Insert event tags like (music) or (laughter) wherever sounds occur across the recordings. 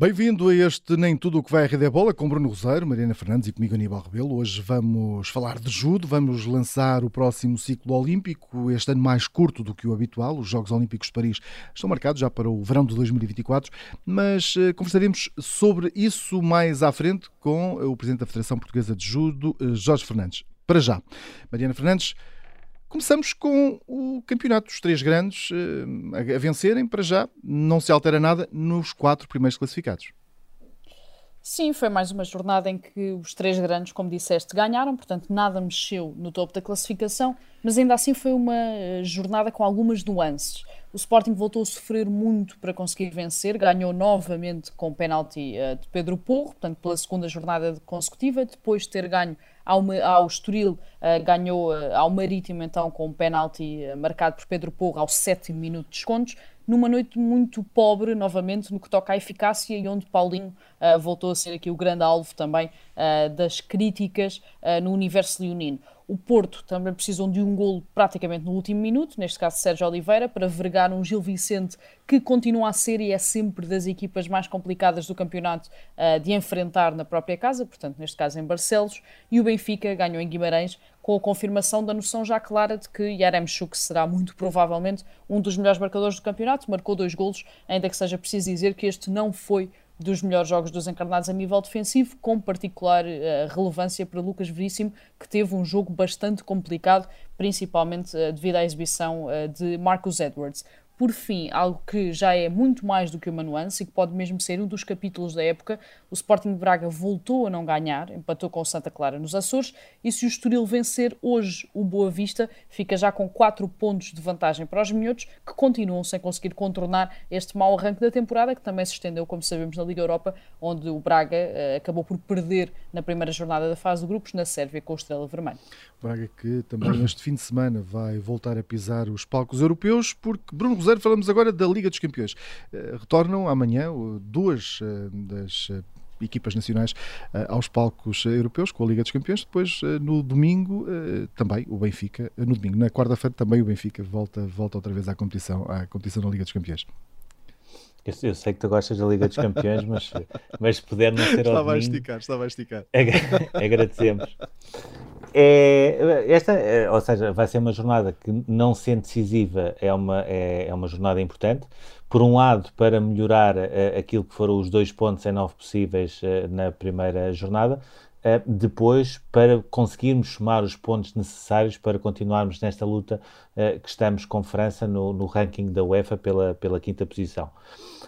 Bem-vindo a este Nem Tudo o que vai à Rede é Bola com Bruno Roseiro, Mariana Fernandes e comigo Aníbal Rebelo. Hoje vamos falar de judo, vamos lançar o próximo ciclo olímpico, este ano mais curto do que o habitual. Os Jogos Olímpicos de Paris estão marcados já para o verão de 2024, mas uh, conversaremos sobre isso mais à frente com o Presidente da Federação Portuguesa de Judo, uh, Jorge Fernandes. Para já, Mariana Fernandes, Começamos com o campeonato, os três grandes uh, a vencerem, para já não se altera nada nos quatro primeiros classificados. Sim, foi mais uma jornada em que os três grandes, como disseste, ganharam, portanto nada mexeu no topo da classificação, mas ainda assim foi uma eh, jornada com algumas nuances. O Sporting voltou a sofrer muito para conseguir vencer, ganhou novamente com penalti uh, de Pedro Porro, portanto pela segunda jornada consecutiva, depois de ter ganho ao, ao Estoril, uh, ganhou uh, ao Marítimo então com um penalti marcado por Pedro Porro ao sétimo minuto de descontos, numa noite muito pobre, novamente, no que toca à eficácia e onde Paulinho voltou a ser aqui o grande alvo também das críticas no universo leonino. O Porto também precisou de um golo praticamente no último minuto, neste caso Sérgio Oliveira, para vergar um Gil Vicente que continua a ser e é sempre das equipas mais complicadas do campeonato uh, de enfrentar na própria casa, portanto, neste caso em Barcelos, e o Benfica ganhou em Guimarães com a confirmação da noção já clara de que Yaremchuk será muito provavelmente um dos melhores marcadores do campeonato, marcou dois golos, ainda que seja preciso dizer que este não foi dos melhores jogos dos encarnados a nível defensivo, com particular uh, relevância para Lucas Veríssimo, que teve um jogo bastante complicado, principalmente uh, devido à exibição uh, de Marcus Edwards por fim, algo que já é muito mais do que uma nuance e que pode mesmo ser um dos capítulos da época, o Sporting de Braga voltou a não ganhar, empatou com o Santa Clara nos Açores, e se o Estoril vencer hoje o Boa Vista, fica já com 4 pontos de vantagem para os minhotos, que continuam sem conseguir contornar este mau arranque da temporada, que também se estendeu, como sabemos, na Liga Europa, onde o Braga uh, acabou por perder na primeira jornada da fase de grupos na Sérvia com o Estrela Vermelha. Braga que também este fim de semana vai voltar a pisar os palcos europeus, porque Bruno falamos agora da Liga dos Campeões. Eh, retornam amanhã duas eh, das eh, equipas nacionais aos palcos europeus com a Liga dos Campeões. Depois, no domingo, também o Benfica, no domingo, na quarta-feira, também o Benfica volta, volta outra vez à competição, à competição na Liga dos Campeões. Eu, eu, sei que tu gostas da Liga dos Campeões, mas, mas se puder não ser (laughs) ao estava domingo... a esticar, estava a esticar. (laughs) Agradecemos. É, esta, é, ou seja, vai ser uma jornada que, não sendo decisiva, é uma, é, é uma jornada importante. Por um lado, para melhorar uh, aquilo que foram os dois pontos em nove possíveis uh, na primeira jornada, uh, depois para conseguirmos somar os pontos necessários para continuarmos nesta luta que estamos com França no, no ranking da UEFA pela, pela quinta posição.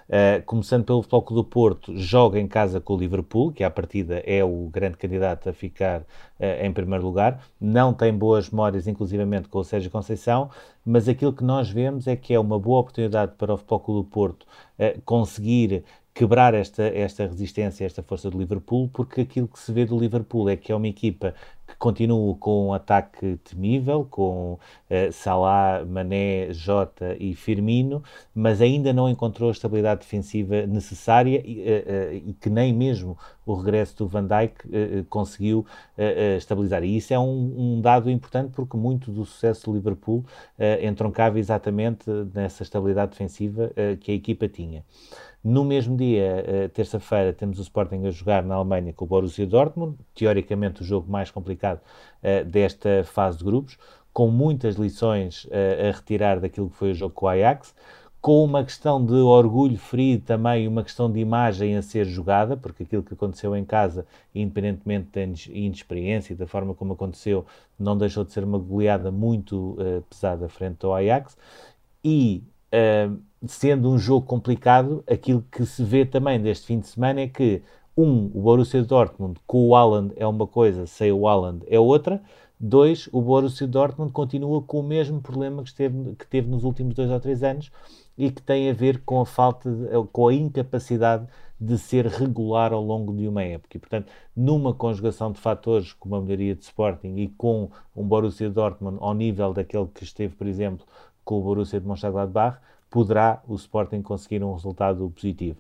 Uh, começando pelo Futebol do Porto, joga em casa com o Liverpool, que à partida é o grande candidato a ficar uh, em primeiro lugar. Não tem boas memórias, inclusivamente, com o Sérgio Conceição, mas aquilo que nós vemos é que é uma boa oportunidade para o Futebol do Porto uh, conseguir quebrar esta, esta resistência, esta força do Liverpool, porque aquilo que se vê do Liverpool é que é uma equipa que continua com um ataque temível, com uh, Salah, Mané, Jota e Firmino, mas ainda não encontrou a estabilidade defensiva necessária e, uh, uh, e que nem mesmo o regresso do Van Dijk conseguiu estabilizar. E isso é um, um, dado importante porque muito do sucesso do Liverpool entroncava exatamente nessa estabilidade defensiva que a equipa tinha. No mesmo dia, uh, terça-feira, temos o Sporting a jogar na Alemanha com o Borussia Dortmund, teoricamente o jogo mais complicado uh, desta fase de grupos, com muitas lições uh, a retirar daquilo que foi o jogo com o Ajax, com uma questão de orgulho ferido também, uma questão de imagem a ser jogada, porque aquilo que aconteceu em casa, independentemente da inexperiência e da forma como aconteceu, não deixou de ser uma goleada muito pesada frente ao Ajax, e sendo um jogo complicado, aquilo que se vê também deste fim de semana é que, um, o Borussia Dortmund com o Haaland é uma coisa, sem o Haaland é outra. Dois, o Borussia Dortmund continua com o mesmo problema que, esteve, que teve nos últimos dois ou três anos, e que tem a ver com a falta, de, com a incapacidade de ser regular ao longo de uma época. E, portanto, numa conjugação de fatores como a melhoria de Sporting e com um Borussia Dortmund ao nível daquele que esteve, por exemplo, com o Borussia de Mönchengladbach, poderá o Sporting conseguir um resultado positivo.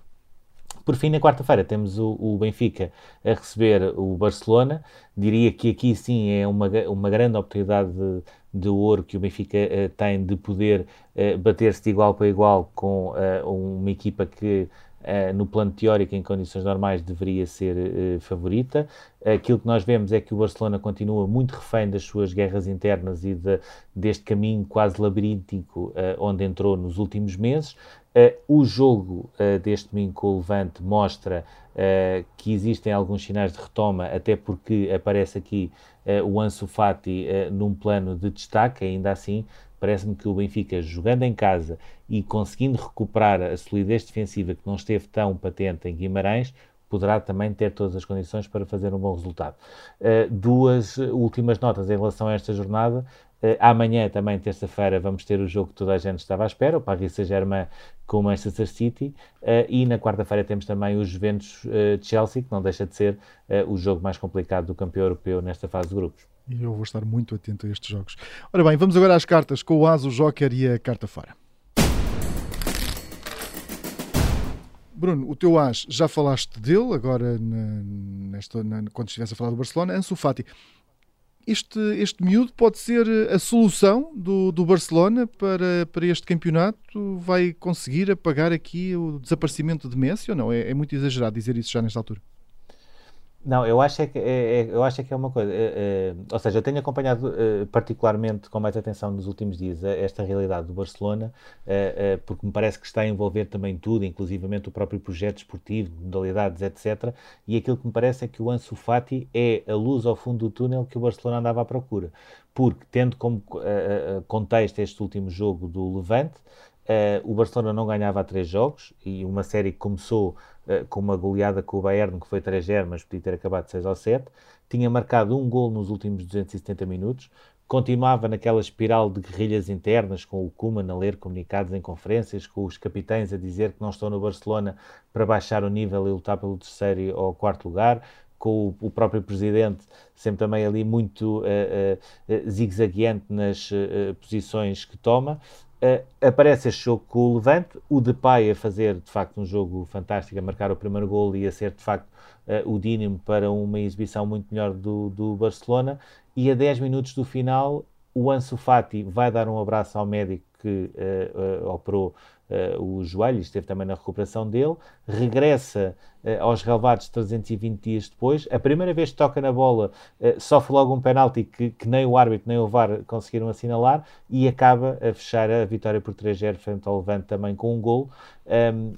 Por fim, na quarta-feira temos o, o, Benfica a receber o Barcelona. Diria que aqui sim é uma, uma grande oportunidade de, de ouro que o Benfica uh, tem de poder uh, bater-se de igual para igual com uh, uma equipa que Uh, no plano teórico, em condições normais, deveria ser uh, favorita. Aquilo que nós vemos é que o Barcelona continua muito refém das suas guerras internas e de, deste caminho quase labiríntico uh, onde entrou nos últimos meses. O jogo deste domingo com o Levante mostra que existem alguns sinais de retoma, até porque aparece aqui o Ansu Fati num plano de destaque, ainda assim Parece-me que o Benfica, jogando em casa e conseguindo recuperar a solidez defensiva que não esteve tão patente em Guimarães, poderá também ter todas as condições para fazer um bom resultado. Uh, duas últimas notas em relação a esta jornada. Uh, amanhã, também terça-feira, vamos ter o jogo que toda a gente estava à espera, o Paris Saint-Germain com o Manchester City, uh, e na quarta-feira temos também os Juventus-Chelsea, que não deixa de ser o jogo mais complicado do campeão europeu nesta fase de grupos. E eu vou estar muito atento a estes jogos. Ora bem, vamos agora às cartas com o As, o Joker e a carta fora. Bruno, o teu As, já falaste dele agora na, nesta, na, quando estivesse a falar do Barcelona. Ansu Fati, este, este miúdo pode ser a solução do, do Barcelona para, para este campeonato? Vai conseguir apagar aqui o desaparecimento de Messi ou não? É, é muito exagerado dizer isso já nesta altura. Não, eu acho é que é, é, eu acho é que é uma coisa. É, é ou seja, eu tenho acompanhado é, particularmente com mais atenção nos últimos dias esta realidade do Barcelona, é, porque me parece que está a envolver também tudo, inclusivamente o próprio projeto esportivo, modalidades, etc. E aquilo que me parece é que o Ansu Fati é a luz ao fundo do túnel que o Barcelona andava à procura. Porque, tendo como contexto este último jogo do Levante, o Barcelona não ganhava há três jogos e uma série que começou eh, com uma goleada com o Bayern, que foi 3-0, mas podia ter acabado 6 ou 7. Tinha marcado um gol nos últimos 270 minutos. Continuava naquela espiral de guerrilhas internas, com o Kuman a ler comunicados em conferências, com os capitães a dizer que não estão no Barcelona para baixar o nível e lutar pelo terceiro ou quarto lugar, com o, próprio presidente sempre também ali muito uh, uh, zigue-zagueante nas uh, posições que toma. Uh, aparece este jogo com o Levante, o Depay a fazer de facto um jogo fantástico, a marcar o primeiro gol e a ser de facto uh, o dínamo para uma exibição muito melhor do, do Barcelona. E a 10 minutos do final, o Ansu Fati vai dar um abraço ao médico que uh, operou uh, o joelho, esteve também na recuperação dele, regressa uh, aos relevados 320 dias depois, a primeira vez que toca na bola uh, sofre logo um penalti que, que, nem o árbitro nem o VAR conseguiram assinalar e acaba a fechar a vitória por 3-0 frente ao Levante também com um gol. Um,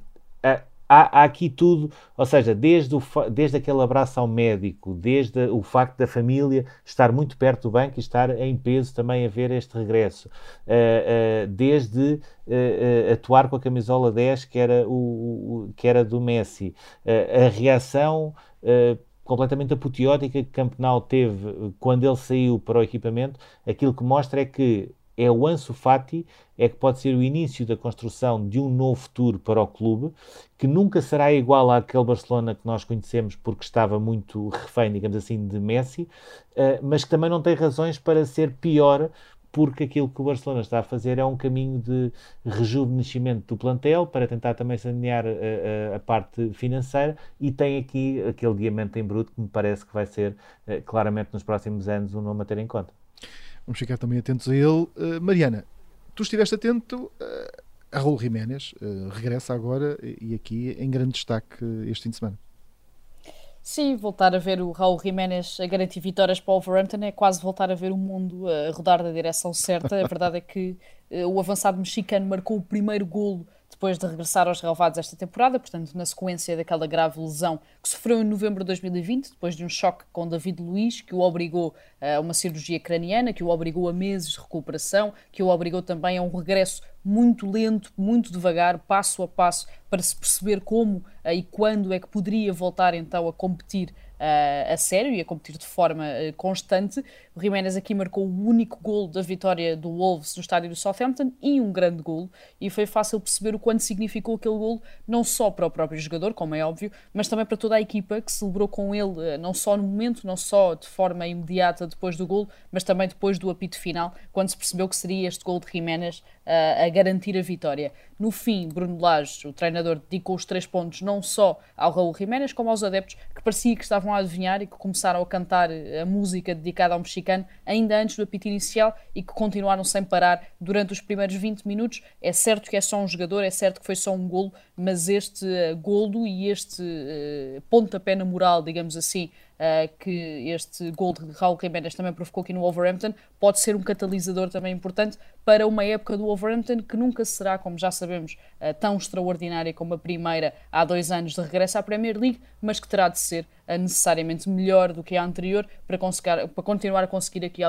há, há, aqui tudo, ou seja, desde, o, desde aquele abraço ao médico, desde o facto da família estar muito perto do banco e estar em peso também a ver este regresso, uh, uh, desde uh, atuar com a camisola 10 que era, o, o que era do Messi, a reação completamente apoteótica que Campenau teve quando ele saiu para o equipamento, aquilo que mostra é que é o Ansu Fati é que pode ser o início da construção de um novo futuro para o clube, que nunca será igual àquele Barcelona que nós conhecemos porque estava muito refém, digamos assim, de Messi, uh, mas que também não tem razões para ser pior porque aquilo que o Barcelona está a fazer é um caminho de rejuvenescimento do plantel para tentar também sanear a, eh, a, a, parte financeira e tem aqui aquele diamante em bruto que me parece que vai ser claramente nos próximos anos um nome a ter em conta. Vamos ficar também atentos a ele. Uh, Mariana, tu estiveste atento uh, a Raul Jiménez, uh, regressa agora e aqui em grande destaque este fim de semana. Sim, voltar a ver o Raul Jiménez a garantir vitórias para o Wolverhampton é quase voltar a ver o mundo a rodar na direção certa. A verdade é que o avançado mexicano marcou o primeiro golo depois de regressar aos relevados esta temporada, portanto, na sequência daquela grave lesão que sofreu em novembro de 2020, depois de um choque com David Luiz, que o obrigou a uma cirurgia craniana, que o obrigou a meses de recuperação, que o obrigou também a um regresso muito lento, muito devagar, passo a passo, para se perceber como e quando é que poderia voltar então a competir uh, a sério e a competir de forma uh, constante. O Jiménez aqui marcou o único gol da vitória do Wolves no estádio do Southampton e um grande gol, e foi fácil perceber o quanto significou aquele gol, não só para o próprio jogador, como é óbvio, mas também para toda a equipa que celebrou com ele, não só no momento, não só de forma imediata depois do gol, mas também depois do apito final, quando se percebeu que seria este gol de Jiménez a garantir a vitória. No fim, Bruno Lage, o treinador, dedicou os três pontos não só ao Raul Jiménez, como aos adeptos que parecia que estavam a adivinhar e que começaram a cantar a música dedicada ao mexicano ainda antes do apito inicial e que continuaram sem parar durante os primeiros 20 minutos. É certo que é só um jogador, é certo que foi só um golo, mas este uh, golo e este uh, pontapé na moral, digamos assim, que este gol de Raul Jiménez também provocou aqui no Wolverhampton, pode ser um catalisador também importante para uma época do Wolverhampton que nunca será, como já sabemos, uh, tão extraordinária como a primeira há dois anos de regresso à Premier League, mas que terá de ser uh, necessariamente melhor do que a anterior para, conseguir, para continuar a conseguir aqui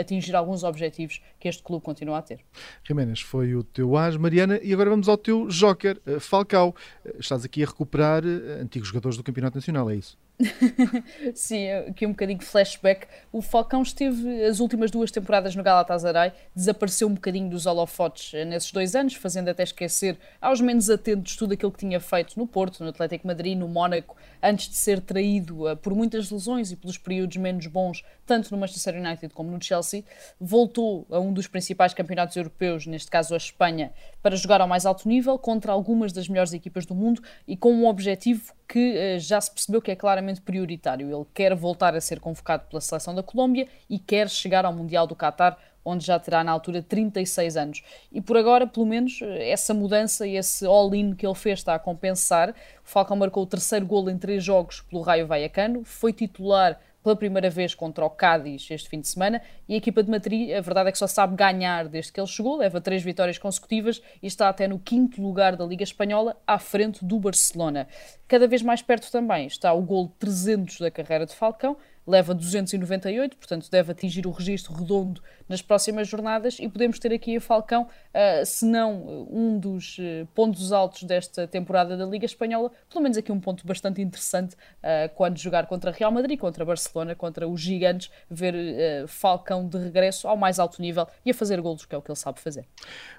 atingir alguns objetivos que este clube continua a ter. Jiménez foi o teu as, Mariana, e agora vamos ao teu joker, Falcao. Estás aqui a recuperar antigos jogadores do Campeonato Nacional, é isso? (laughs) Sim, aqui um bocadinho flashback. O Falcão esteve as últimas duas temporadas no Galatasaray, desapareceu um bocadinho dos holofotes eh, nesses dois anos, fazendo até esquecer aos menos atentos tudo aquilo que tinha feito no Porto, no Atlético Madrid, no Mónaco, antes de ser traído uh, por muitas lesões e pelos períodos menos bons, tanto no Manchester United como no Chelsea. Voltou a um dos principais campeonatos europeus, neste caso a Espanha, para jogar ao mais alto nível contra algumas das melhores equipas do mundo e com um objetivo que uh, já se percebeu que é claramente prioritário. Ele quer voltar a ser convocado pela seleção da Colômbia e quer chegar ao Mundial do Qatar, onde já terá na altura 36 anos. E por agora, pelo menos, eh, essa mudança e esse all-in que ele fez está a compensar. O Falcão marcou o terceiro golo em três jogos pelo Raio Vallecano, foi titular pela primeira vez contra o Cádiz este fim de semana e a equipa de Madrid, a verdade é que só sabe ganhar desde que ele chegou, leva três vitórias consecutivas e está até no quinto lugar da Liga Espanhola, à frente do Barcelona. Cada vez mais perto também está o gol 300 da carreira de Falcão, leva 298, portanto deve atingir o registro redondo nas próximas jornadas e podemos ter aqui a Falcão, uh, se não um dos uh, pontos altos desta temporada da Liga Espanhola, pelo menos aqui um ponto bastante interessante uh, quando jogar contra Real Madrid, contra Barcelona, contra os gigantes, ver Falcão de regresso ao mais alto nível e a fazer golos, que é o que ele sabe fazer.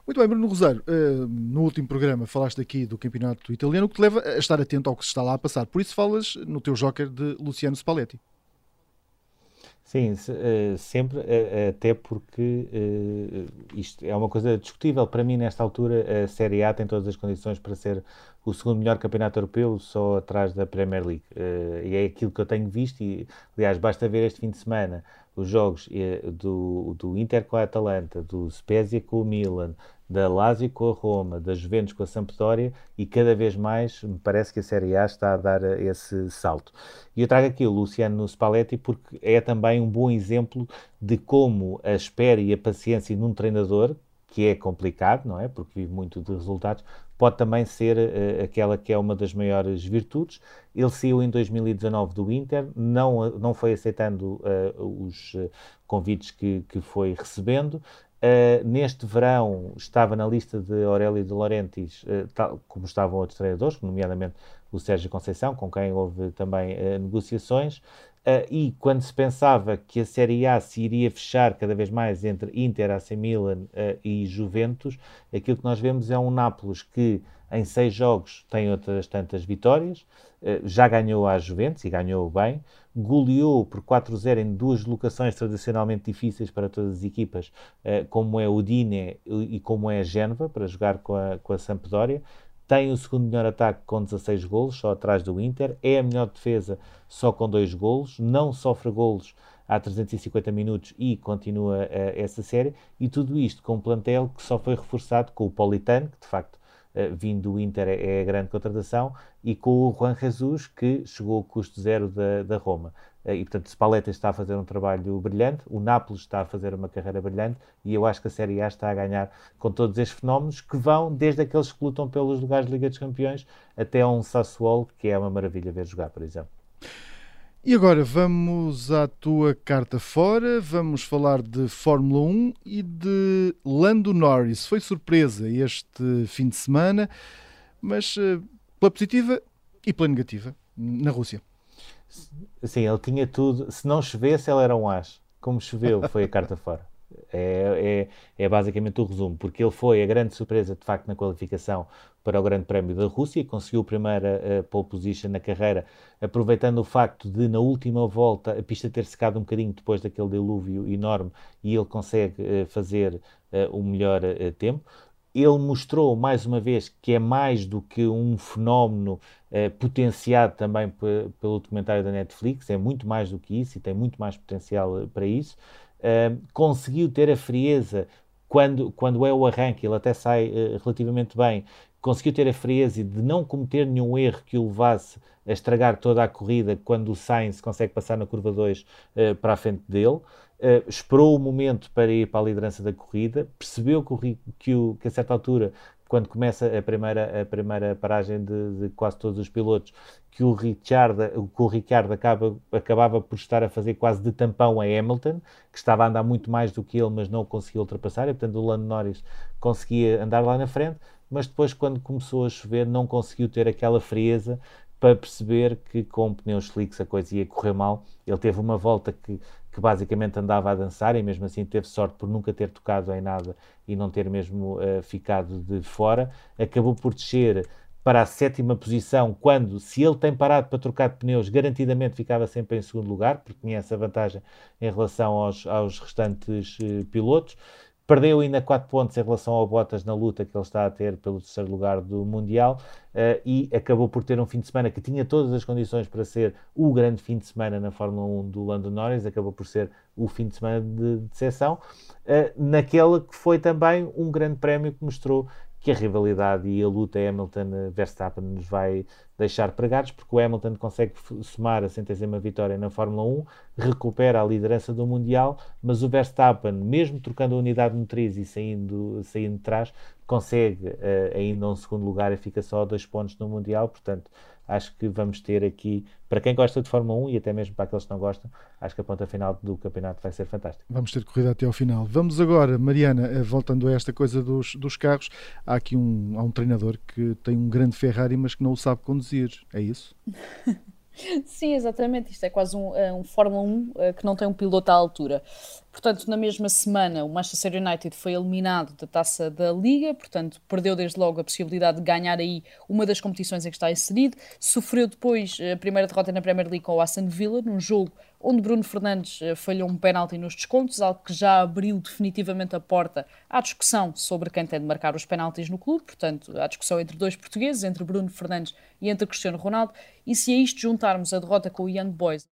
Muito bem, Bruno Rosário, no último programa falaste aqui do campeonato italiano, o que te leva a estar atento ao que se está lá a passar, por isso falas no teu joker de Luciano Spalletti. Sim, uh, sempre, uh, até porque uh, isto é uma coisa discutível. Para mim, nesta altura, a Série A tem todas as condições para ser o segundo melhor campeonato europeu, só atrás da Premier League. e é aquilo que eu tenho visto. E, aliás, basta ver este fim de semana os jogos do, do Inter com a Atalanta, do Spezia com o Milan, da Lazio com a Roma, da Juventus com a Sampdoria e cada vez mais me parece que a Série A está a dar esse salto. E eu trago aqui o Luciano Spalletti porque é também um bom exemplo de como a espera e a paciência num treinador, que é complicado, não é? Porque vive muito de resultados, pode também ser uh, aquela que é uma das maiores virtudes. Ele saiu em 2019 do Inter, não, não foi aceitando uh, os uh, convites que, que foi recebendo, Uh, neste verão estava na lista de Aurélio de Laurentiis, uh, tal, como estavam outros treinadores, nomeadamente o Sérgio Conceição, com quem houve também uh, negociações. e quando se pensava que a Série A se iria fechar cada vez mais entre Inter, AC Milan e Juventus, aquilo que nós vemos é um Nápoles que em seis jogos tem outras tantas vitórias, já ganhou a Juventus e ganhou bem, goleou por 4-0 em duas locações tradicionalmente difíceis para todas as equipas, eh, como é o Dine e como é a Génova, para jogar com a, com a Sampdoria. Tem o segundo melhor ataque com 16 golos, só atrás do Inter. É a melhor defesa, só com 2 golos. Não sofre golos há 350 minutos e continua uh, essa série. E tudo isto com um plantel que só foi reforçado com o Politano, que de facto uh, vindo do Inter é, é, a grande contratação, e com o Juan Jesus, que chegou ao custo zero da, da Roma. Uh, e portanto, Spalletti está a fazer um trabalho brilhante, o Nápoles está a fazer uma carreira brilhante, e eu acho que a Série A está a ganhar com todos estes fenómenos que vão desde aqueles que lutam pelos lugares de Liga dos Campeões até a um Sassuolo, que é uma maravilha ver jogar, por exemplo. E agora vamos à tua carta fora, vamos falar de Fórmula 1 e de Lando Norris. Foi surpresa este fim de semana, mas uh, pela positiva e pela negativa, na Rússia. Sim, ele tinha tudo. Se não chovesse, ele era um as. Como choveu, foi a carta fora. É, é, é, basicamente o resumo, porque ele foi a grande surpresa, de facto, na qualificação para o Grande Prémio da Rússia, conseguiu a primeira uh, pole position na carreira, aproveitando o facto de, na última volta, a pista ter secado um bocadinho depois daquele dilúvio enorme e ele consegue uh, fazer uh, o melhor tempo. Ele mostrou mais uma vez que é mais do que um fenómeno potenciado também pelo documentário da Netflix, é muito mais do que isso e tem muito mais potencial para isso conseguiu ter a frieza quando, quando é o arranque, ele até sai uh, relativamente bem, conseguiu ter a frieza de não cometer nenhum erro que o levasse a estragar toda a corrida quando o Sainz consegue passar na curva 2 uh, eh, para a frente dele. Uh, esperou o momento para ir para a liderança da corrida, percebeu que, o, que, o, que a certa altura quando começa a primeira, a primeira paragem de, de quase todos os pilotos, que o Richard, que o Ricardo acaba, acabava por estar a fazer quase de tampão a Hamilton, que estava a andar muito mais do que ele, mas não conseguia ultrapassar, e portanto o Lando Norris conseguia andar lá na frente, mas depois quando começou a chover não conseguiu ter aquela frieza para perceber que com pneus slicks a coisa ia correr mal. Ele teve uma volta que que basicamente andava a dançar e mesmo assim teve sorte por nunca ter tocado em nada e não ter mesmo uh, ficado de fora. Acabou por descer para a sétima posição, quando, se ele tem parado para trocar de pneus, garantidamente ficava sempre em segundo lugar, porque tinha essa vantagem em relação aos, aos restantes uh, pilotos. Perdeu ainda 4 pontos em relação ao Bottas na luta que ele está a ter pelo terceiro lugar do Mundial uh, e acabou por ter um fim de semana que tinha todas as condições para ser o grande fim de semana na Fórmula 1 do Lando Norris, acabou por ser o fim de semana de, de sessão, uh, naquela que foi também um grande prémio que mostrou que a rivalidade e a luta Hamilton-Verstappen nos vai deixar pregados, porque o Hamilton consegue somar a centésima vitória na Fórmula 1, recupera a liderança do Mundial, mas o Verstappen, mesmo trocando a unidade motriz e saindo, saindo de trás, consegue uh, ainda um segundo lugar e fica só a dois pontos no Mundial, portanto acho que vamos ter aqui, para quem gosta de Fórmula 1 e até mesmo para aqueles que não gostam, acho que a ponta final do campeonato vai ser fantástica. Vamos ter corrida até ao final. Vamos agora, Mariana, eh, voltando a esta coisa dos, dos carros, há aqui um, há um treinador que tem um grande Ferrari, mas que não o sabe conduzir, é isso? (laughs) Sim, exatamente. Isto é quase um, eh, um Fórmula 1 eh, que não tem um piloto à altura. Portanto, na mesma semana, o Manchester United foi eliminado da taça da Liga, portanto, perdeu desde logo a possibilidade de ganhar aí uma das competições em que está inserido. Sofreu depois a primeira derrota na Premier League com o Aston Villa, num jogo onde Bruno Fernandes eh, falhou um penalti nos descontos, algo que já abriu definitivamente a porta à discussão sobre quem tem de marcar os penaltis no clube, portanto, à discussão entre dois portugueses, entre Bruno Fernandes e entre Cristiano Ronaldo, e se a isto juntarmos a derrota com o Young Boys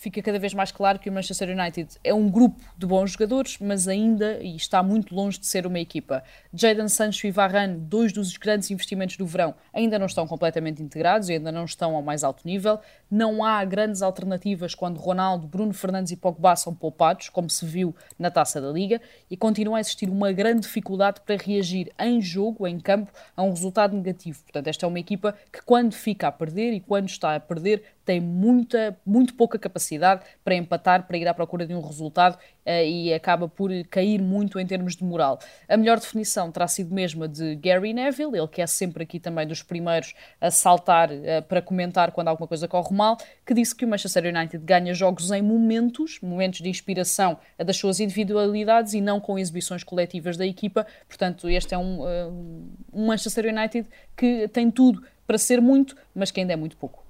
fica cada vez mais claro que o Manchester United é um grupo de bons jogadores, mas ainda e está muito longe de ser uma equipa. Jadon Sancho e Varane, dois dos grandes investimentos do verão, ainda não estão completamente integrados e ainda não estão ao mais alto nível. Não há grandes alternativas quando Ronaldo, Bruno Fernandes e Pogba são poupados, como se viu na Taça da Liga, e continua a existir uma grande dificuldade para reagir em jogo, em campo, a um resultado negativo. Portanto, esta é uma equipa que quando fica a perder e quando está a perder, tem muita, muito pouca capacidade para empatar, para ir à procura de um resultado uh, e acaba por cair muito em termos de moral. A melhor definição terá sido mesmo a de Gary Neville, ele que é sempre aqui também dos primeiros a saltar uh, para comentar quando alguma coisa corre mal, que disse que o Manchester United ganha jogos em momentos, momentos de inspiração das suas individualidades e não com exibições coletivas da equipa. Portanto, este é um, uh, um Manchester United que tem tudo para ser muito, mas que ainda é muito pouco.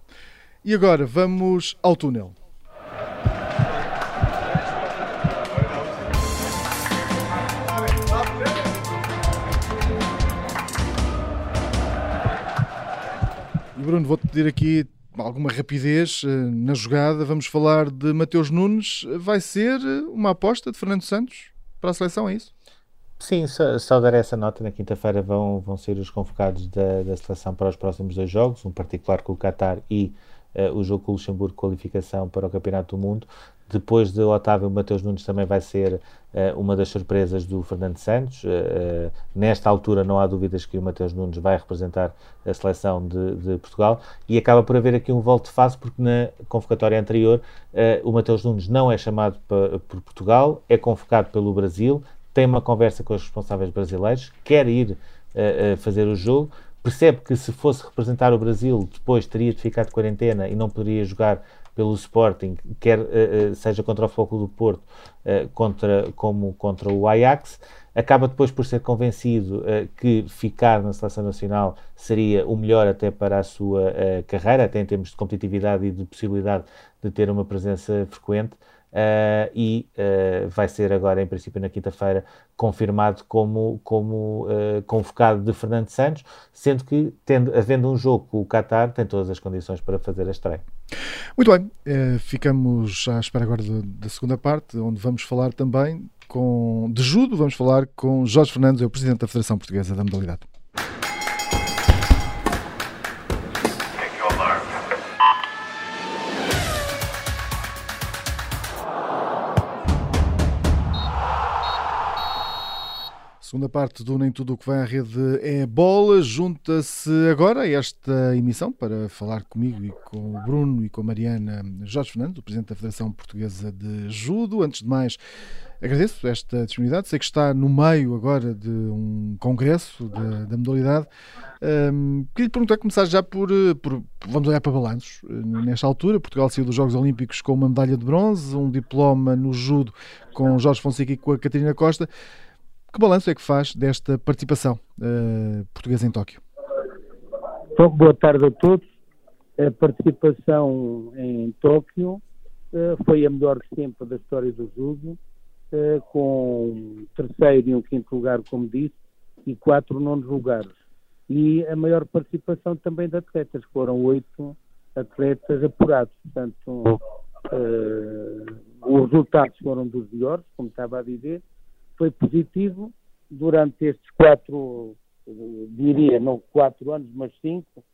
E agora vamos ao túnel. Bruno, vou-te pedir aqui alguma rapidez eh, na jogada. Vamos falar de Mateus Nunes. Vai ser uma aposta de Fernando Santos para a seleção, é isso? Sim, só, só dar essa nota. Na quinta-feira vão, vão ser os convocados da, da seleção para os próximos dois jogos, um particular com o Qatar e uh, o jogo com o Luxemburgo, qualificação para o Campeonato do Mundo. Depois de Otávio, Mateus Nunes também vai ser uh, uma das surpresas do Fernando Santos. Uh, nesta altura, não há dúvidas que o Mateus Nunes vai representar a seleção de, de Portugal e acaba por haver aqui um volto de face, porque na convocatória anterior o Mateus Nunes não é chamado por Portugal, é convocado pelo Brasil, tem uma conversa com os responsáveis brasileiros, quer ir fazer o jogo percebe que se fosse representar o Brasil depois teria de ficar de quarentena e não poderia jogar pelo Sporting, quer uh, seja contra o Foco do Porto, uh, contra, como contra o Ajax, acaba depois por ser convencido uh, que ficar na seleção nacional seria o melhor até para a sua carreira, até em termos de competitividade e de possibilidade de ter uma presença frequente. Uh, e uh, vai ser agora, em princípio, na quinta-feira, confirmado como, como uh, convocado de Fernando Santos, sendo que, tendo, havendo um jogo com o Qatar, tem todas as condições para fazer a estreia. Muito bem, ficamos à espera agora da segunda parte, onde vamos falar também com, de judo, vamos falar com Jorge Fernandes, é o Presidente da Federação Portuguesa da Modalidade. Segunda parte do Nem Tudo o que vai à rede é bola. Junta-se agora a esta emissão para falar comigo e com o Bruno e com a Mariana Jorge Fernando, o Presidente da Federação Portuguesa de Judo. Antes de mais, agradeço esta disponibilidade. Sei que está no meio agora de um congresso da, da modalidade. Um, queria lhe perguntar, começar já por, por, Vamos olhar para balanços. Nesta altura, Portugal saiu dos Jogos Olímpicos com uma medalha de bronze, um diploma no judo com Jorge Fonseca e com a Catarina Costa. Que balanço é que faz desta participação uh, portuguesa em Tóquio? Então, boa tarde a todos. A participação em Tóquio uh, foi a melhor sempre da história do judo, uh, com um terceiro e um quinto lugar, como disse, e quatro nonos lugares. E a maior participação também de atletas, foram oito atletas apurados. Portanto, os resultados foram dos melhores, como estava a dizer, foi positivo durante estes quatro, diria, não quatro anos, mas cinco.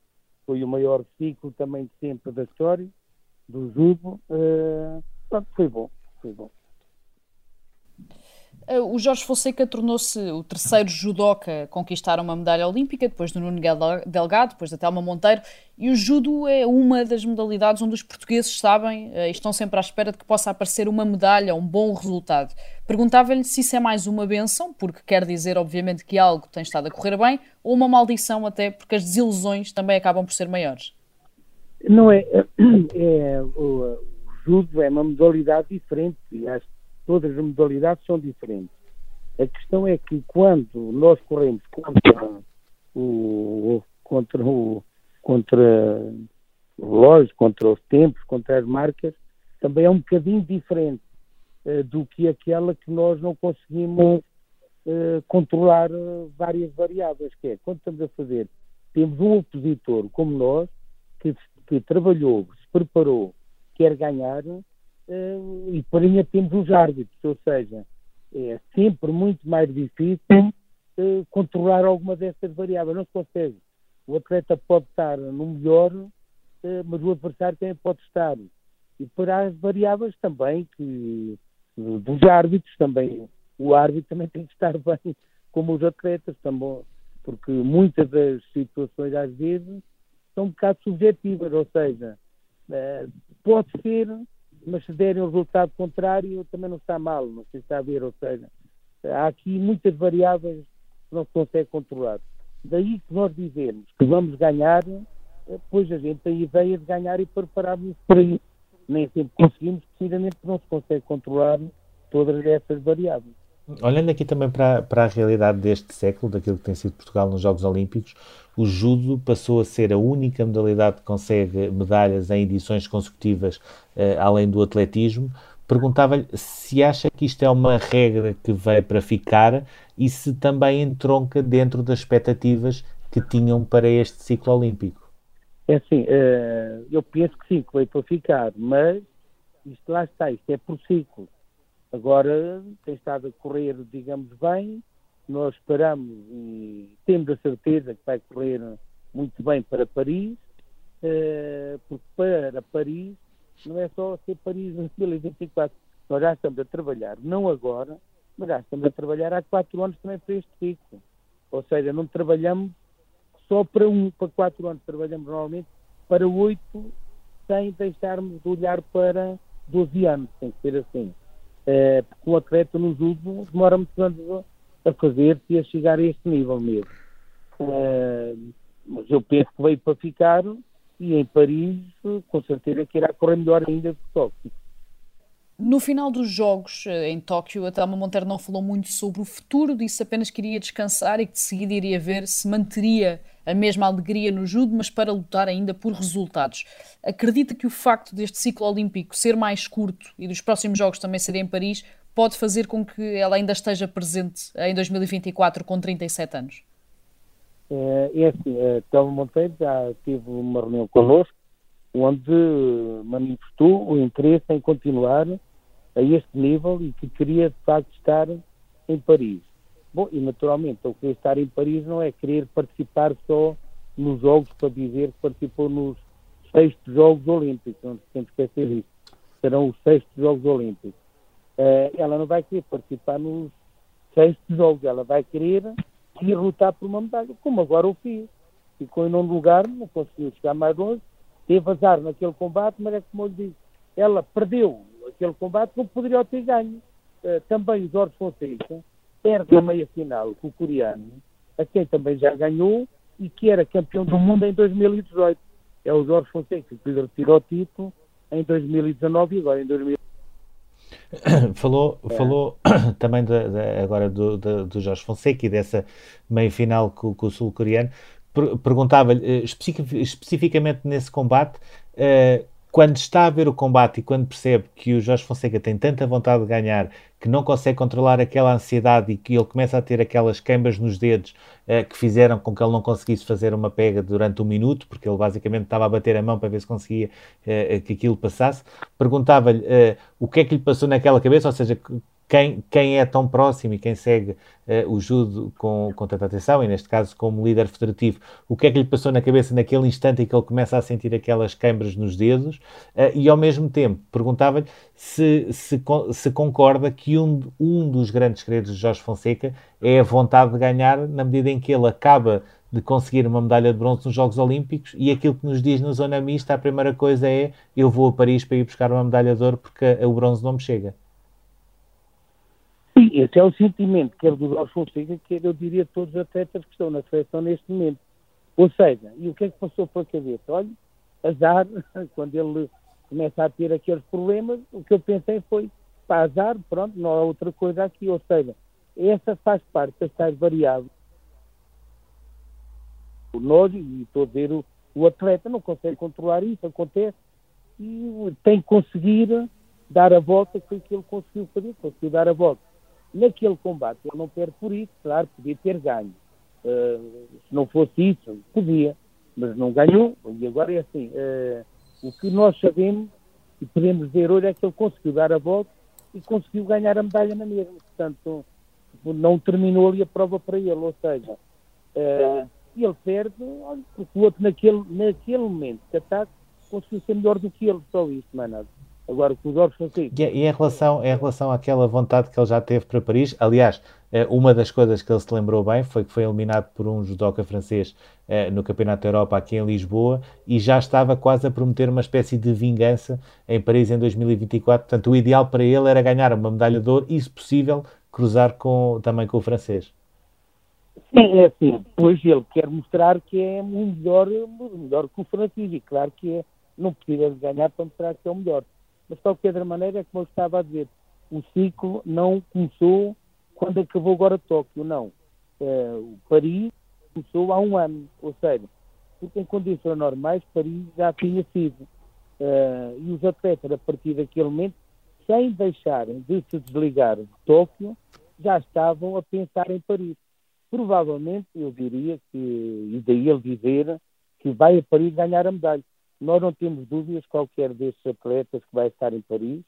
Foi o maior ciclo também de sempre da história, do judo. Uh, foi bom, foi bom. Eh, o Jorge Fonseca tornou-se o terceiro judoca a conquistar uma medalha olímpica, depois do Nuno Delgado, depois da Telma Monteiro, e o judo é uma das modalidades onde os portugueses sabem eh, e estão sempre à espera de que possa aparecer uma medalha, um bom resultado. Perguntava-lhe se isso é mais uma benção, porque quer dizer, obviamente, que algo tem estado a correr bem, ou uma maldição até, porque as desilusões também acabam por ser maiores. Não é, (clears throat) é o, o judo é uma modalidade diferente e acho todas as modalidades são diferentes. A questão é que quando nós corremos contra o contra o contra relógio, contra os tempos, contra as marcas, também é um bocadinho diferente uh, do que aquela que nós não conseguimos uh, controlar uh, várias variáveis, que é, quando estamos a fazer, temos um opositor como nós, que, que trabalhou, se preparou, quer ganhar, e para mim temos os árbitros, ou seja, é sempre muito mais difícil uh, controlar alguma destas variáveis, não se consegue. O atleta pode estar no melhor, uh, mas o adversário também pode estar. E para as variáveis também, que dos árbitros também, o árbitro também tem que estar (laughs) bem como os atletas, também, porque muitas das situações às vezes são um bocado subjetivas, ou seja, pode ser mas se derem um resultado contrário também não está mal, não se está a ver, ou seja, há aqui muitas variáveis que não se consegue controlar. Daí que nós dizemos que vamos ganhar, pois a gente tem ideia de ganhar e prepararmos para isso. Nem sempre conseguimos, precisamente porque não se consegue controlar todas essas variáveis. Olhando aqui também para, para a realidade deste século, daquilo que tem sido Portugal nos Jogos Olímpicos, o judo passou a ser a única modalidade que consegue medalhas em edições consecutivas, uh, além do atletismo. Perguntava-lhe se acha que isto é uma regra que veio para ficar e se também entronca dentro das expectativas que tinham para este ciclo olímpico. É assim, uh, eu penso que sim, que veio para ficar, mas isto lá está, isto é por ciclo Agora tem estado a correr, digamos bem, nós esperamos e temos a certeza que vai correr muito bem para Paris uh, porque para Paris não é só ser Paris em 2024. Nós já estamos a trabalhar, não agora, mas já estamos a trabalhar há quatro anos também para este ciclo. Ou seja, não trabalhamos só para um, para quatro anos, trabalhamos normalmente para oito, sem deixarmos de olhar para 12 anos, tem que ser assim. Uh, porque o atleta nos últimos demora muitos anos a fazer-se e a chegar a este nível mesmo. Uh, mas eu penso que veio para ficar e em Paris, com certeza que irá correr melhor ainda que Tóquio. No final dos jogos eh, em Tóquio, a Thelma Monteiro não falou muito sobre o futuro, disse apenas que iria descansar e que de seguida iria ver se manteria a mesma alegria no judo, mas para lutar ainda por resultados. Acredita que o facto deste ciclo olímpico ser mais curto e dos próximos jogos também serem em Paris pode fazer com que ela ainda esteja presente em 2024 com 37 anos? É, é assim, a Telmo Monteiro já teve uma reunião connosco onde manifestou o interesse em continuar a este nível e que queria de facto estar em Paris. Bom, e naturalmente, o querer estar em Paris não é querer participar só nos Jogos para dizer que participou nos sextos Jogos Olímpicos, não se tem que esquecer isso. Serão os sextos Jogos Olímpicos. Uh, ela não vai querer participar nos sextos Jogos, ela vai querer ir lutar por uma medalha, como agora o fiz. Ficou em nono lugar, não conseguiu chegar mais longe, teve azar naquele combate, mas é como eu lhe disse, ela perdeu aquele combate como poderia ter ganho. Uh, também o Jorge Fonseca perde a meia-final com o coreano, a quem também já ganhou e que era campeão do mundo em 2018. É o Jorge Fonseca que lhe retirou o título em 2019 e agora em 2020. (coughs) falou, é. falou (coughs) também de, de, agora do, de, do Jorge Fonseca e dessa meia-final com, com o sul-coreano. Per, Perguntava-lhe, eh, especificamente nesse combate, uh, quando está a ver o combate e quando percebe que o Jorge Fonseca tem tanta vontade de ganhar que não consegue controlar aquela ansiedade e que ele começa a ter aquelas queimas nos dedos uh, que fizeram com que ele não conseguisse fazer uma pega durante um minuto, porque ele basicamente estava a bater a mão para ver se conseguia uh, que aquilo passasse. Perguntava-lhe o que é que lhe passou naquela cabeça, ou seja, quem, quem é tão próximo e quem segue uh, o judo com, com tanta atenção, e neste caso como líder federativo, o que é que lhe passou na cabeça naquele instante em que ele começa a sentir aquelas câimbras nos dedos, uh, e ao mesmo tempo perguntava-lhe se, se, se, concorda que um, um dos grandes segredos de Jorge Fonseca é a vontade de ganhar na medida em que ele acaba de conseguir uma medalha de bronze nos Jogos Olímpicos e aquilo que nos diz na zona mista, a primeira coisa é eu vou a Paris para ir buscar uma medalha de ouro porque o bronze não me chega. Sim, esse é o sentimento, quer do Jorge Fonseca, quer eu diria de todos os atletas que estão na seleção neste momento. Ou seja, e o que é que passou pela cabeça? Olha, azar, (laughs) quando ele começa a ter aqueles problemas, o que eu pensei foi, pá, azar, pronto, não há outra coisa aqui. Ou seja, essa faz parte das tais variáveis. Nós, e estou a dizer, o, o atleta não consegue controlar isso, acontece, e tem que conseguir dar a volta, foi o que ele conseguiu fazer, conseguiu dar a volta naquele combate ele não perde por isso, claro, podia ter ganho. Uh, se não fosse isso, podia, mas não ganhou. E agora é assim: uh, o que nós sabemos e podemos ver hoje é que ele conseguiu dar a volta e conseguiu ganhar a medalha na mesma. Portanto, não terminou ali a prova para ele. Ou seja, uh, ele perde, olha, porque o outro, naquele, naquele momento de ataque, conseguiu ser melhor do que ele, só isso, não é nada. Agora, com os Jorge Fonseca. E, e em, relação, em relação àquela vontade que ele já teve para Paris, aliás, eh, uma das coisas que ele se lembrou bem foi que foi eliminado por um judoca francês eh, no Campeonato da Europa aqui em Lisboa e já estava quase a prometer uma espécie de vingança em Paris em 2024. Portanto, o ideal para ele era ganhar uma medalha de ouro e, se possível, cruzar com, também com o francês. Sim, é assim. Pois ele quer mostrar que é melhor, melhor que o francês e claro que é. Não precisa de ganhar para mostrar que é o melhor mas de qualquer maneira, como eu estava a dizer, o ciclo não começou quando acabou agora Tóquio, não. Uh, Paris começou há um ano, ou seja, porque em condições normais Paris já tinha sido. Uh, e os atletas, a partir daquele momento, sem deixarem de se desligar de Tóquio, já estavam a pensar em Paris. Provavelmente, eu diria que, e daí ele dizer, que vai a Paris ganhar a medalha. Nós não temos dúvidas que qualquer desses atletas que vai estar em Paris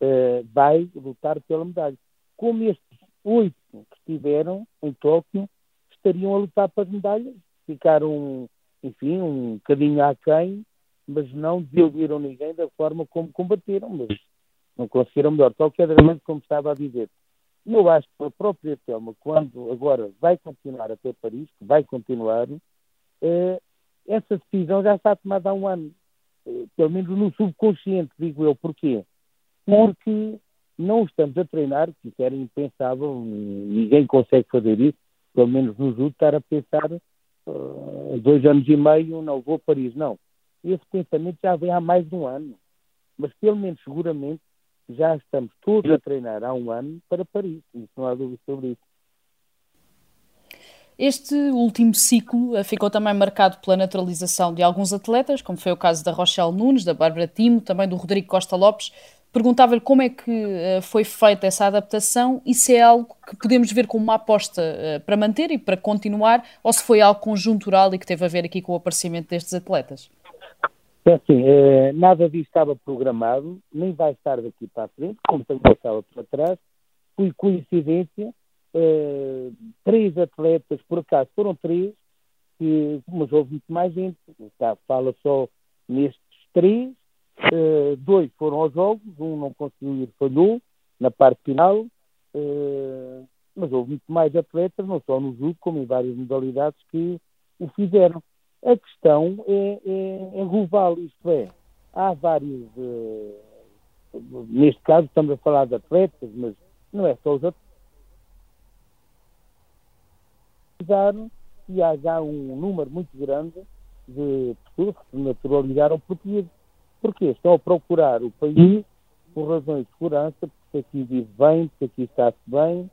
uh, vai lutar pela medalha. Como estes oito que estiveram em Tóquio estariam a lutar para as medalhas, ficaram enfim, um bocadinho aquém, mas não desiludiram ninguém da forma como combateram, mas não conseguiram melhor. Qualquer maneira, como estava a dizer, eu acho que a própria Telma, quando agora vai continuar até Paris, que vai continuar, eh, essa decisão já está tomada há um ano. Eh, pelo menos no subconsciente, digo eu. Porquê? Porque não estamos a treinar, que isso era impensável, ninguém consegue fazer isso, pelo menos nos últimos, estar a pensar uh, dois anos e meio, não vou a Paris. Não. Esse pensamento já vem há mais de um ano. Mas pelo menos seguramente já estamos todos a treinar há um ano para Paris. Isso não há dúvida sobre isso. Este último ciclo eh, ficou também marcado pela naturalização de alguns atletas, como foi o caso da Rochelle Nunes, da Bárbara Timo, também do Rodrigo Costa Lopes. Perguntava-lhe como é que uh, foi feita essa adaptação e se é algo que podemos ver como uma aposta uh, para manter e para continuar, ou se foi algo conjuntural e que teve a ver aqui com o aparecimento destes atletas. É assim, é, nada disso estava programado, nem vai estar daqui para a frente, como também estava para trás. Foi coincidência, é, três atletas, por acaso foram três, que, mas houve muito mais gente, tá, fala só nestes três, Uh, dois foram aos jogos, um não conseguiu ir, falhou na parte final, uh, mas houve muito mais atletas, não só no judo, como em várias modalidades, que o fizeram. A questão é, é, é global, isto é, há vários, uh, neste caso estamos a falar de atletas, mas não é só os atletas, e há já um número muito grande de pessoas que se naturalizaram portugueses Porquê? Estão a procurar o país por razões de segurança, porque aqui vive bem, porque aqui está-se bem,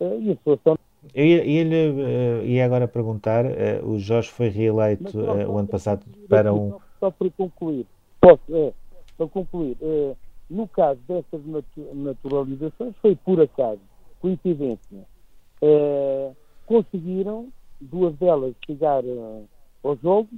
uh, e a situação. Eu ia, ia, uh, ia agora perguntar, uh, o Jorge foi reeleito o ano passado para um... Só para concluir, posso, é, para concluir, no caso dessas naturalizações foi por acaso, coincidência, conseguiram duas delas chegar ao jogo,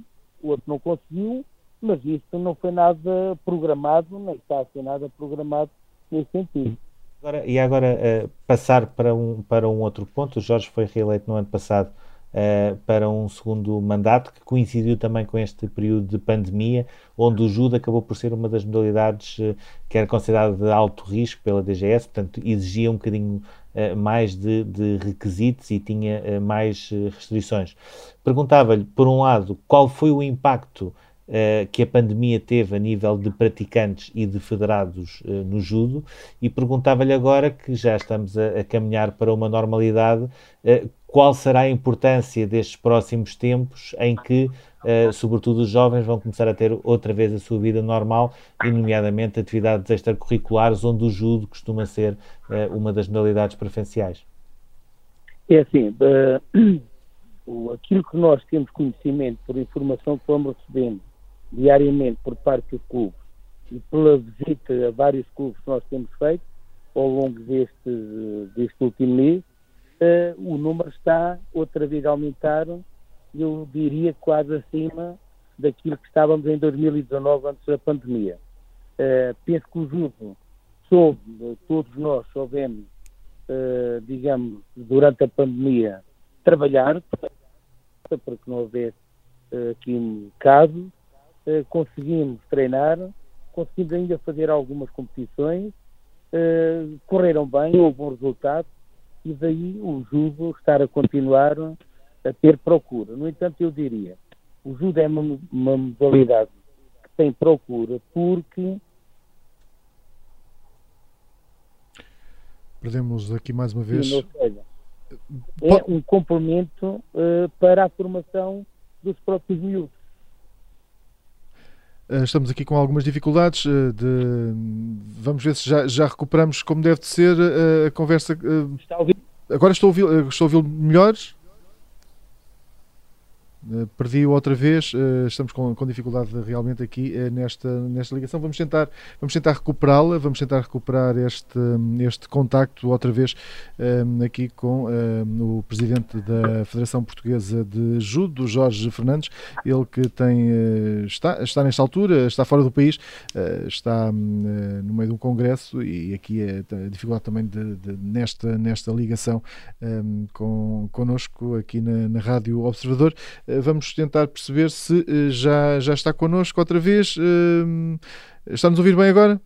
o outro não conseguiu, mas isto não foi nada programado, nem está a ser nada programado nesse sentido. Agora, e agora uh, passar para um, para um outro ponto, o Jorge foi reeleito no ano passado uh, para um segundo mandato, que coincidiu também com este período de pandemia, onde o judo acabou por ser uma das modalidades uh, que era considerada de alto risco pela DGS, portanto exigia um bocadinho mais de, de, requisitos e tinha mais restrições. Perguntava-lhe, por um lado, qual foi o impacto uh, que a pandemia teve a nível de praticantes e de federados uh, no judo e perguntava-lhe agora que já estamos a, a, caminhar para uma normalidade, uh, qual será a importância destes próximos tempos em que, sobretudo os jovens, vão começar a ter outra vez a sua vida normal e, nomeadamente, atividades extracurriculares, onde o judo costuma ser uma das modalidades preferenciais? É assim, (clears throat) aquilo que nós temos conhecimento por informação que vamos recebendo diariamente por parte dos clubes e pela visita a vários clubes que nós temos feito ao longo deste, deste último mês, uh, o número está outra vez a aumentar, eu diria quase acima daquilo que estávamos em 2019 antes da pandemia. Uh, penso que o judo soube, todos nós soubemos, uh, digamos, durante a pandemia, trabalhar para que não houvesse aqui casos eh, conseguimos treinar, conseguimos ainda fazer algumas competições, eh, correram bem, houve um resultado e daí o judo estar a continuar a ter procura. No entanto, eu diria, o judo é uma, uma modalidade que tem procura porque Perdemos aqui mais uma vez. Sim, seja, é um complemento uh, para a formação dos próprios miúdos. Eh, estamos aqui com algumas dificuldades. Eh, de... Vamos ver se já, já recuperamos como deve de ser eh, a conversa. Agora estou a ouvir, estou a ouvir melhores? Eh, perdi-o outra vez, uh, estamos com, com, dificuldade realmente aqui uh, nesta, nesta ligação. Vamos tentar, vamos tentar recuperá-la, vamos tentar recuperar este, este contacto outra vez aqui com o presidente da Federação Portuguesa de Judo, Jorge Fernandes, ele que tem, está, está nesta altura, está fora do país, está no meio de um congresso e aqui é a dificuldade também de, de, nesta, nesta ligação com, connosco aqui na, na Rádio Observador. Vamos tentar perceber se já, já está connosco outra vez. Está-nos a ouvir bem agora?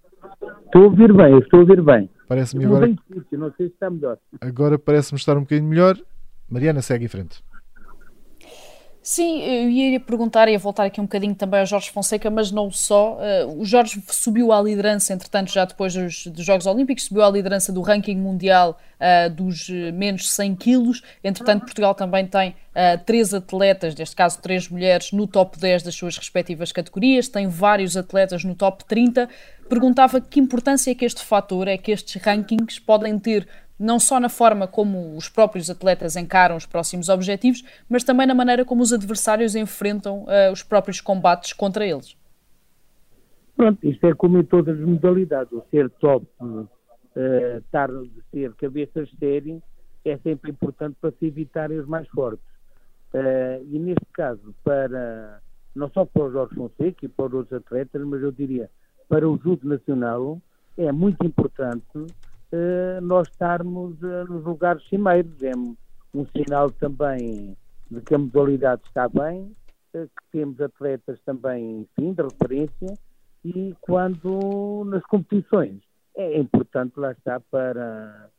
Estou a ouvir bem, estou a ouvir bem. Parece-me agora. não sei se está melhor. Agora parece-me estar um bocadinho melhor. Mariana, segue em frente. Sim, eu ia perguntar, ia voltar aqui um bocadinho também ao Jorge Fonseca, mas não só. Uh, o Jorge subiu à liderança, entretanto, já depois dos, dos Jogos Olímpicos, subiu à liderança do ranking mundial uh, dos eh, menos 100 quilos. Entretanto, Portugal também tem uh, três atletas, neste caso três mulheres, no top 10 das suas respectivas categorias, tem vários atletas no top 30. Perguntava que importância é que este fator, é que estes rankings podem ter não só na forma como os próprios atletas encaram os próximos objetivos, mas também na maneira como os adversários enfrentam uh, os próprios combates contra eles. Pronto, isto é como em todas as modalidades. O ser top, uh, estar, ser cabeças de série, é sempre importante para se evitarem os mais fortes. Uh, e neste caso, para não só para o Jorge Fonseca e para os atletas, mas eu diria para o judo nacional, é muito importante nós estarmos uh, nos lugares cimeiros. É um sinal também de que a modalidade está bem, uh, que temos atletas também, enfim, de referência, e quando nas competições é importante lá está para,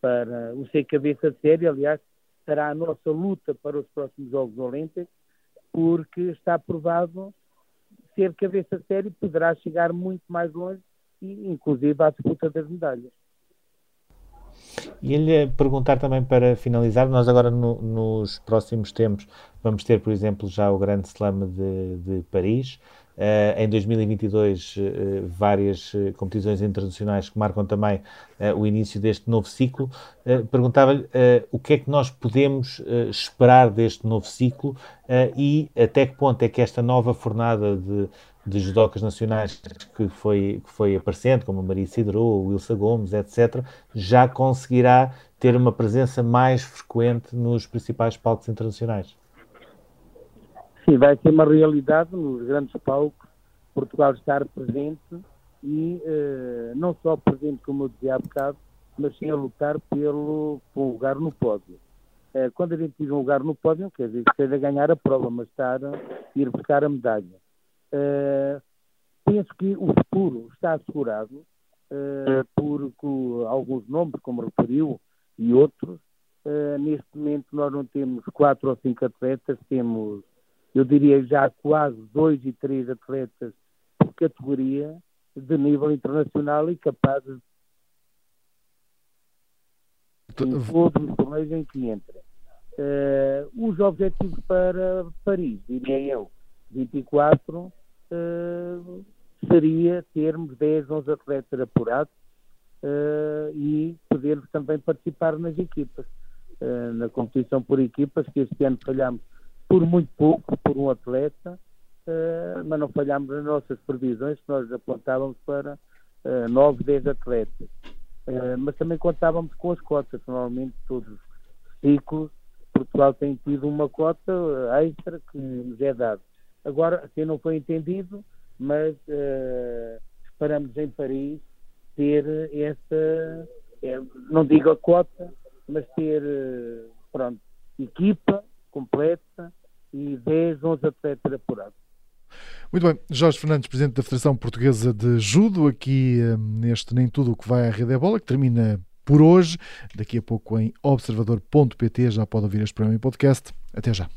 para o ser cabeça de série, aliás, será a nossa luta para os próximos Jogos Olímpicos, porque está provado ser cabeça de série poderá chegar muito mais longe e inclusive à disputa das medalhas. E ele perguntar também para finalizar, nós agora no, nos próximos tempos vamos ter, por exemplo, já o Grande Slam de, de Paris, Uh, em 2022, uh, eh, várias uh, competições internacionais que marcam também o início deste novo ciclo. Perguntava-lhe o que é que nós podemos esperar deste novo ciclo e até que ponto é que esta nova fornada de, de judocas nacionais que foi, que foi aparecendo, como a Maria Cidro, o Wilsa Gomes, etc., já conseguirá ter uma presença mais frequente nos principais palcos internacionais. Sim, vai ser uma realidade nos grandes palcos, Portugal estar presente e uh, não só presente, como eu dizia há bocado, mas sim a lutar pelo, pelo lugar no pódio. Uh, quando a gente diz um lugar no pódio, quer dizer que seja ganhar a prova, mas estar ir buscar a medalha. Uh, penso que o futuro está assegurado uh, por, por alguns nomes, como referiu, e outros. neste momento nós não temos quatro ou cinco atletas, temos eu diria já quase dois e três atletas por categoria de nível internacional e capazes em todos os torneios em que entra. Uh, os objetivos para Paris, diria eu, 24, uh, eh, seria termos 10, 11 atletas apurados uh, e podermos também participar nas equipas, na competição por equipas, que este ano falhamos por muito pouco, por um atleta, mas não falhámos nas nossas previsões, que nós apontávamos para uh, 9, 10 atletas. Mas também contávamos com as cotas, normalmente todos os ciclos, Portugal tem tido uma cota extra que nos é dada. Agora, assim não foi entendido, mas uh, esperamos em Paris ter essa, é, não digo a cota, mas ter, pronto, equipa completa e 10, 11 atletas apurados. Muito bem, Jorge Fernandes, Presidente da Federação Portuguesa de Judo, aqui eh, neste Nem Tudo o que vai à Rede é Bola, que termina por hoje. Daqui a pouco em observador.pt já pode ouvir este programa em podcast. Até já.